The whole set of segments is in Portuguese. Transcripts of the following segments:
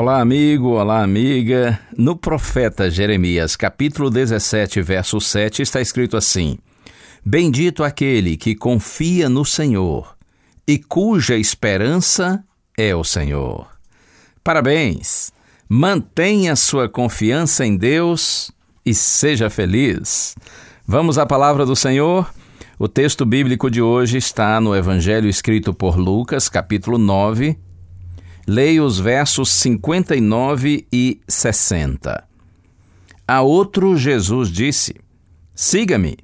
Olá, amigo, olá, amiga. No profeta Jeremias, capítulo 17, verso 7, está escrito assim: Bendito aquele que confia no Senhor e cuja esperança é o Senhor. Parabéns! Mantenha sua confiança em Deus e seja feliz. Vamos à palavra do Senhor? O texto bíblico de hoje está no Evangelho escrito por Lucas, capítulo 9, Leia os versos 59 e 60. A outro Jesus disse: Siga-me.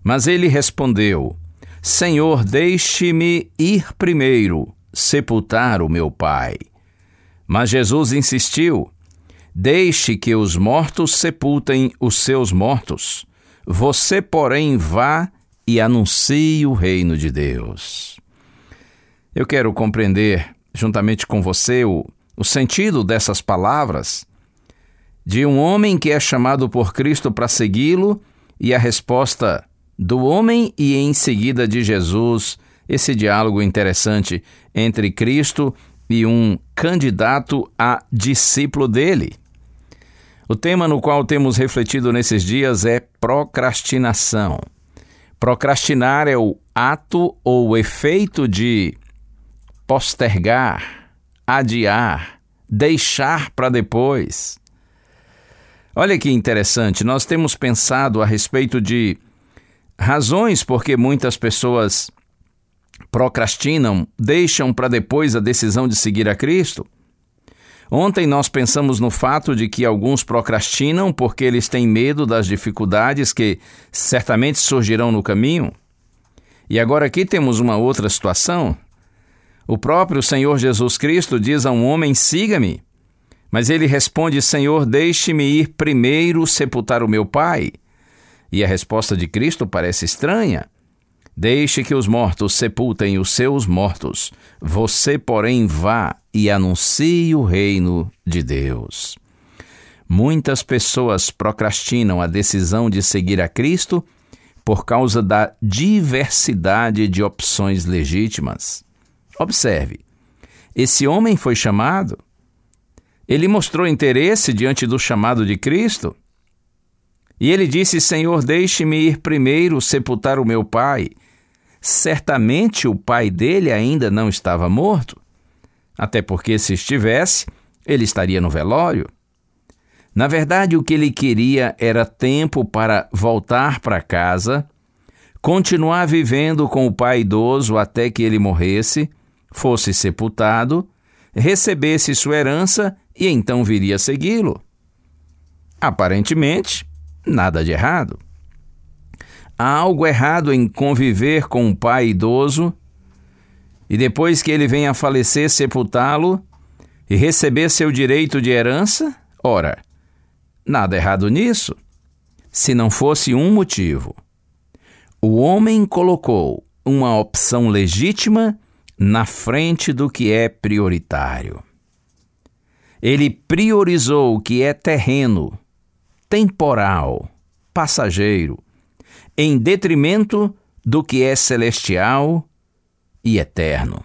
Mas ele respondeu: Senhor, deixe-me ir primeiro sepultar o meu pai. Mas Jesus insistiu: Deixe que os mortos sepultem os seus mortos. Você, porém, vá e anuncie o reino de Deus. Eu quero compreender juntamente com você o, o sentido dessas palavras de um homem que é chamado por Cristo para segui-lo e a resposta do homem e em seguida de Jesus, esse diálogo interessante entre Cristo e um candidato a discípulo dele. O tema no qual temos refletido nesses dias é procrastinação. Procrastinar é o ato ou o efeito de postergar, adiar, deixar para depois. Olha que interessante, nós temos pensado a respeito de razões por que muitas pessoas procrastinam, deixam para depois a decisão de seguir a Cristo. Ontem nós pensamos no fato de que alguns procrastinam porque eles têm medo das dificuldades que certamente surgirão no caminho. E agora aqui temos uma outra situação. O próprio Senhor Jesus Cristo diz a um homem: siga-me. Mas ele responde: Senhor, deixe-me ir primeiro sepultar o meu pai. E a resposta de Cristo parece estranha. Deixe que os mortos sepultem os seus mortos. Você, porém, vá e anuncie o reino de Deus. Muitas pessoas procrastinam a decisão de seguir a Cristo por causa da diversidade de opções legítimas. Observe, esse homem foi chamado, ele mostrou interesse diante do chamado de Cristo, e ele disse: Senhor, deixe-me ir primeiro sepultar o meu pai. Certamente o pai dele ainda não estava morto, até porque se estivesse, ele estaria no velório. Na verdade, o que ele queria era tempo para voltar para casa, continuar vivendo com o pai idoso até que ele morresse, fosse sepultado, recebesse sua herança e então viria segui-lo. Aparentemente, nada de errado. Há algo errado em conviver com um pai idoso e depois que ele venha a falecer, sepultá-lo e receber seu direito de herança? Ora, nada errado nisso, se não fosse um motivo. O homem colocou uma opção legítima na frente do que é prioritário. Ele priorizou o que é terreno, temporal, passageiro, em detrimento do que é celestial e eterno.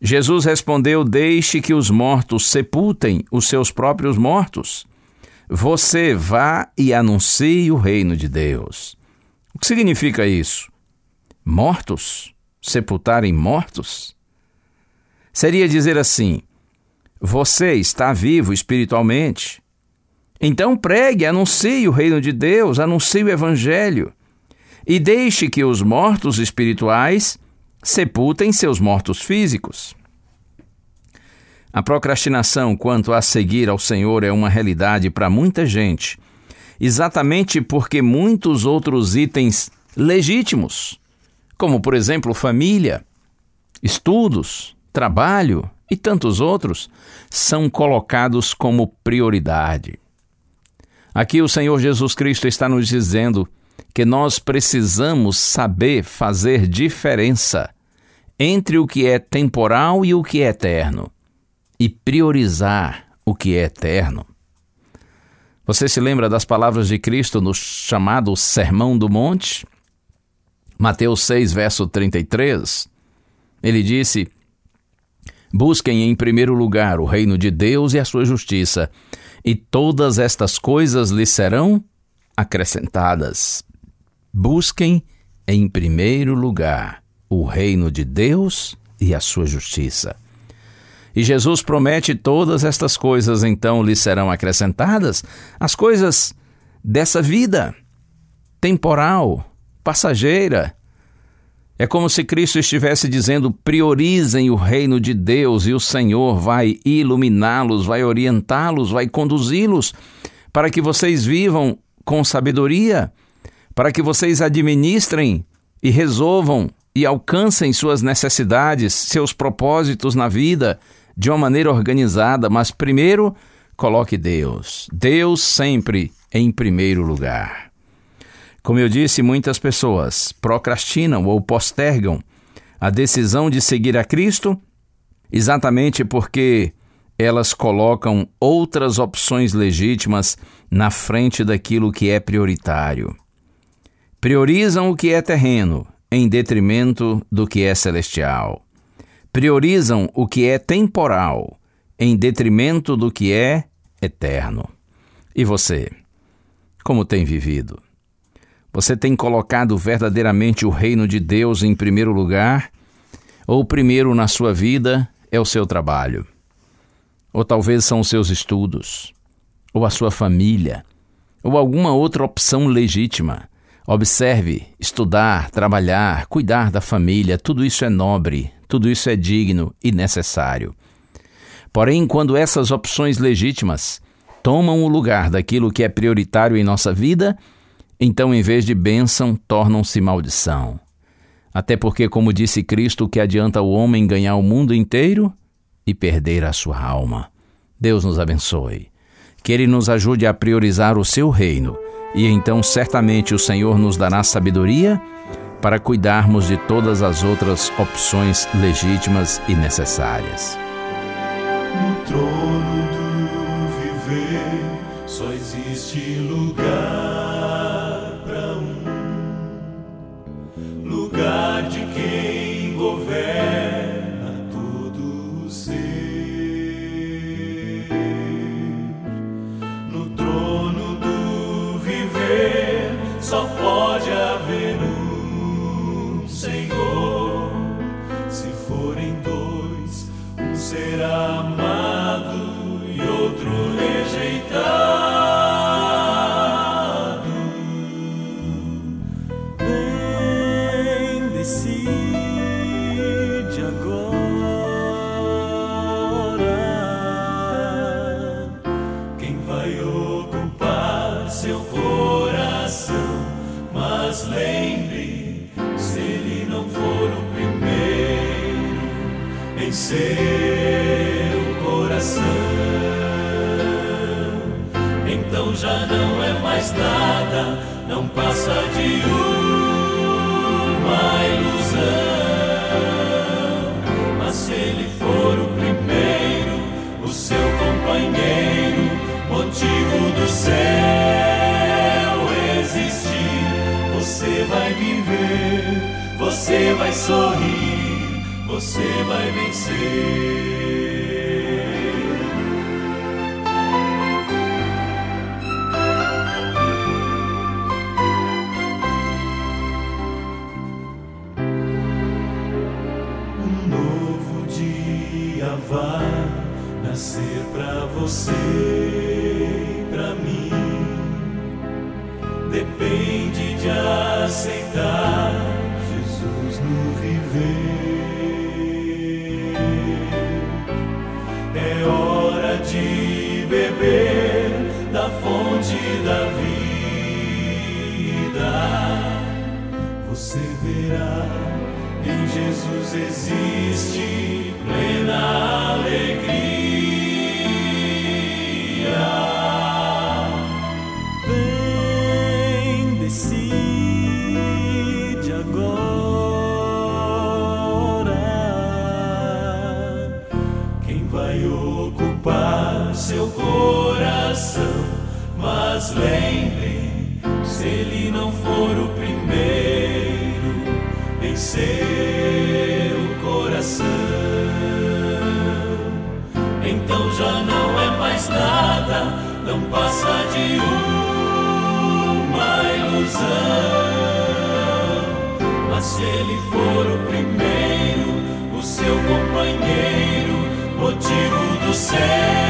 Jesus respondeu: Deixe que os mortos sepultem os seus próprios mortos. Você vá e anuncie o reino de Deus. O que significa isso? Mortos? Sepultarem mortos? Seria dizer assim: Você está vivo espiritualmente. Então pregue, anuncie o reino de Deus, anuncie o evangelho e deixe que os mortos espirituais sepultem seus mortos físicos. A procrastinação quanto a seguir ao Senhor é uma realidade para muita gente, exatamente porque muitos outros itens legítimos, como por exemplo família, estudos, trabalho e tantos outros, são colocados como prioridade. Aqui o Senhor Jesus Cristo está nos dizendo que nós precisamos saber fazer diferença entre o que é temporal e o que é eterno e priorizar o que é eterno. Você se lembra das palavras de Cristo no chamado Sermão do Monte? Mateus 6, verso 33. Ele disse: Busquem em primeiro lugar o reino de Deus e a sua justiça, e todas estas coisas lhes serão acrescentadas. Busquem em primeiro lugar o reino de Deus e a sua justiça. E Jesus promete todas estas coisas, então lhe serão acrescentadas as coisas dessa vida temporal, passageira. É como se Cristo estivesse dizendo: priorizem o reino de Deus e o Senhor vai iluminá-los, vai orientá-los, vai conduzi-los para que vocês vivam com sabedoria, para que vocês administrem e resolvam e alcancem suas necessidades, seus propósitos na vida de uma maneira organizada, mas primeiro coloque Deus. Deus sempre em primeiro lugar. Como eu disse, muitas pessoas procrastinam ou postergam a decisão de seguir a Cristo exatamente porque elas colocam outras opções legítimas na frente daquilo que é prioritário. Priorizam o que é terreno em detrimento do que é celestial. Priorizam o que é temporal em detrimento do que é eterno. E você? Como tem vivido? Você tem colocado verdadeiramente o reino de Deus em primeiro lugar? Ou primeiro na sua vida é o seu trabalho? Ou talvez são os seus estudos? Ou a sua família? Ou alguma outra opção legítima? Observe, estudar, trabalhar, cuidar da família, tudo isso é nobre, tudo isso é digno e necessário. Porém, quando essas opções legítimas tomam o lugar daquilo que é prioritário em nossa vida, então, em vez de bênção, tornam-se maldição. Até porque, como disse Cristo, que adianta o homem ganhar o mundo inteiro e perder a sua alma. Deus nos abençoe. Que Ele nos ajude a priorizar o seu reino e então certamente o Senhor nos dará sabedoria para cuidarmos de todas as outras opções legítimas e necessárias. No trono do viver só existe lugar pode haver um Senhor. Se forem dois, um será amado e outro rejeitado. Mas lembre, se ele não for o primeiro em seu coração, então já não é mais nada, não passa de uma ilusão. Mas se ele for o primeiro, o seu companheiro, motivo do céu vai vencer. Você em Jesus existe plena alegria. Já não é mais nada, não passa de uma ilusão. Mas se ele for o primeiro, o seu companheiro, motivo do céu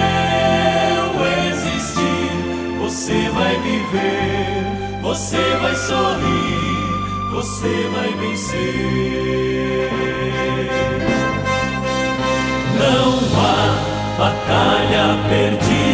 você vai viver, você vai sorrir, você vai vencer. Não há batalha perdida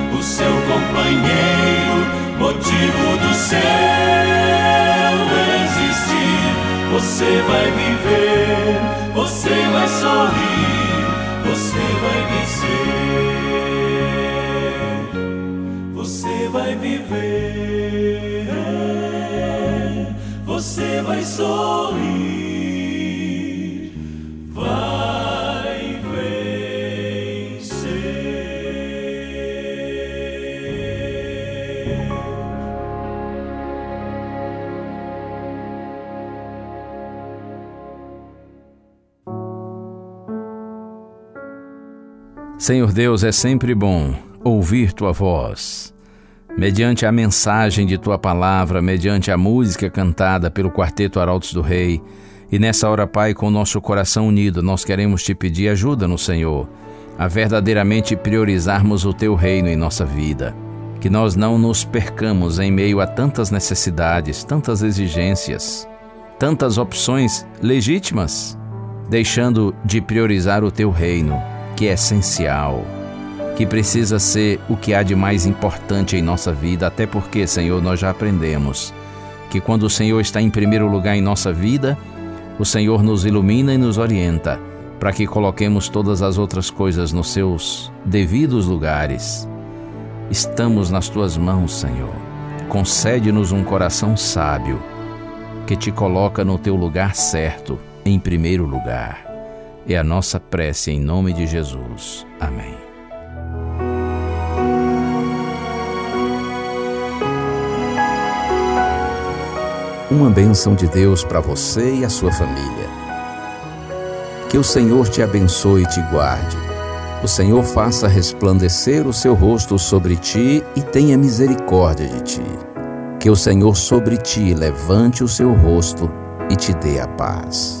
o seu companheiro, motivo do céu existir. Você vai viver, você vai sorrir, você vai vencer. Você vai viver, você vai sorrir. Senhor Deus, é sempre bom ouvir tua voz. Mediante a mensagem de tua palavra, mediante a música cantada pelo Quarteto Arautos do Rei, e nessa hora, Pai, com o nosso coração unido, nós queremos te pedir ajuda no Senhor, a verdadeiramente priorizarmos o teu reino em nossa vida. Que nós não nos percamos em meio a tantas necessidades, tantas exigências, tantas opções legítimas, deixando de priorizar o teu reino que é essencial, que precisa ser o que há de mais importante em nossa vida, até porque, Senhor, nós já aprendemos que quando o Senhor está em primeiro lugar em nossa vida, o Senhor nos ilumina e nos orienta para que coloquemos todas as outras coisas nos seus devidos lugares. Estamos nas tuas mãos, Senhor. Concede-nos um coração sábio que te coloca no teu lugar certo, em primeiro lugar. É a nossa prece em nome de Jesus. Amém. Uma bênção de Deus para você e a sua família. Que o Senhor te abençoe e te guarde. O Senhor faça resplandecer o seu rosto sobre ti e tenha misericórdia de ti. Que o Senhor sobre ti levante o seu rosto e te dê a paz.